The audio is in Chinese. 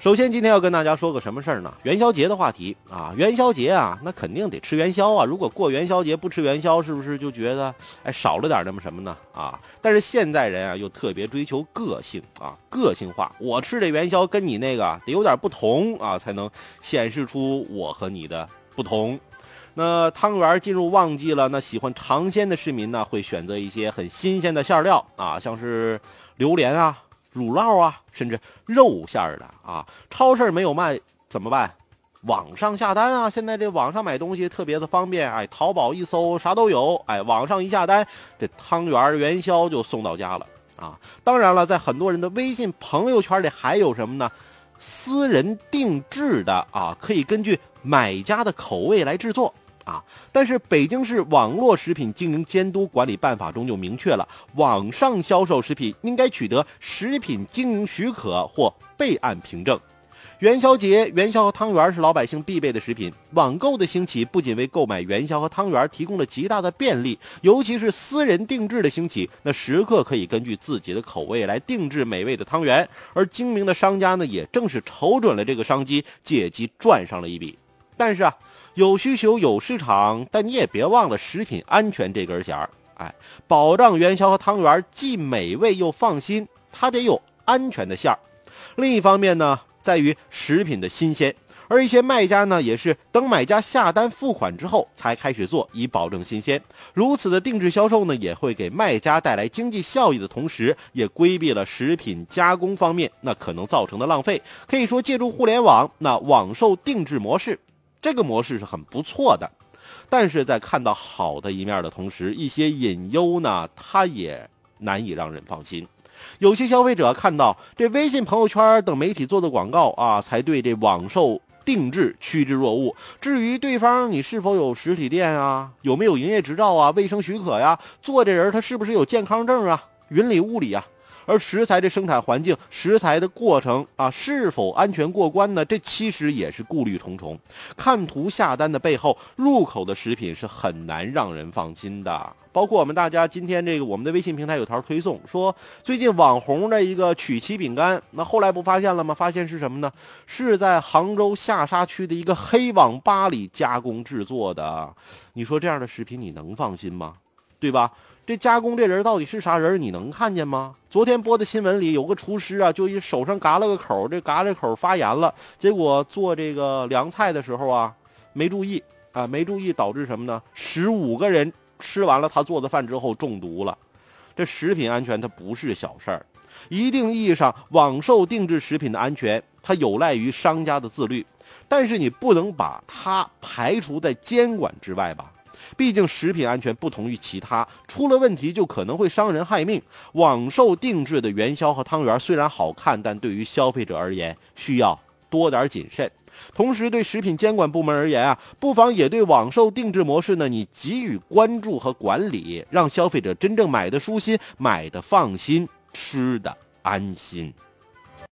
首先，今天要跟大家说个什么事儿呢？元宵节的话题啊，元宵节啊，那肯定得吃元宵啊。如果过元宵节不吃元宵，是不是就觉得哎少了点那么什么呢？啊，但是现代人啊又特别追求个性啊，个性化。我吃这元宵跟你那个得有点不同啊，才能显示出我和你的不同。那汤圆进入旺季了，那喜欢尝鲜的市民呢，会选择一些很新鲜的馅料啊，像是榴莲啊。乳酪啊，甚至肉馅儿的啊，超市没有卖怎么办？网上下单啊！现在这网上买东西特别的方便，哎，淘宝一搜啥都有，哎，网上一下单，这汤圆元宵就送到家了啊！当然了，在很多人的微信朋友圈里还有什么呢？私人定制的啊，可以根据买家的口味来制作。啊！但是北京市网络食品经营监督管理办法中就明确了，网上销售食品应该取得食品经营许可或备案凭证。元宵节元宵和汤圆是老百姓必备的食品，网购的兴起不仅为购买元宵和汤圆提供了极大的便利，尤其是私人定制的兴起，那食客可以根据自己的口味来定制美味的汤圆，而精明的商家呢，也正是瞅准了这个商机，借机赚上了一笔。但是啊。有需求有市场，但你也别忘了食品安全这根弦儿。哎，保障元宵和汤圆既美味又放心，它得有安全的馅儿。另一方面呢，在于食品的新鲜，而一些卖家呢，也是等买家下单付款之后才开始做，以保证新鲜。如此的定制销售呢，也会给卖家带来经济效益的同时，也规避了食品加工方面那可能造成的浪费。可以说，借助互联网那网售定制模式。这个模式是很不错的，但是在看到好的一面的同时，一些隐忧呢，它也难以让人放心。有些消费者看到这微信朋友圈等媒体做的广告啊，才对这网售定制趋之若鹜。至于对方你是否有实体店啊，有没有营业执照啊，卫生许可呀，做这人他是不是有健康证啊，云里雾里啊。而食材的生产环境、食材的过程啊，是否安全过关呢？这其实也是顾虑重重。看图下单的背后，入口的食品是很难让人放心的。包括我们大家今天这个我们的微信平台有条推送，说最近网红的一个曲奇饼干，那后来不发现了吗？发现是什么呢？是在杭州下沙区的一个黑网吧里加工制作的。你说这样的食品你能放心吗？对吧？这加工这人到底是啥人？你能看见吗？昨天播的新闻里有个厨师啊，就一手上嘎了个口，这嘎这口发炎了，结果做这个凉菜的时候啊，没注意啊，没注意导致什么呢？十五个人吃完了他做的饭之后中毒了。这食品安全它不是小事儿，一定意义上，网售定制食品的安全它有赖于商家的自律，但是你不能把它排除在监管之外吧？毕竟食品安全不同于其他，出了问题就可能会伤人害命。网售定制的元宵和汤圆虽然好看，但对于消费者而言需要多点谨慎。同时，对食品监管部门而言啊，不妨也对网售定制模式呢，你给予关注和管理，让消费者真正买的舒心、买的放心、吃的安心。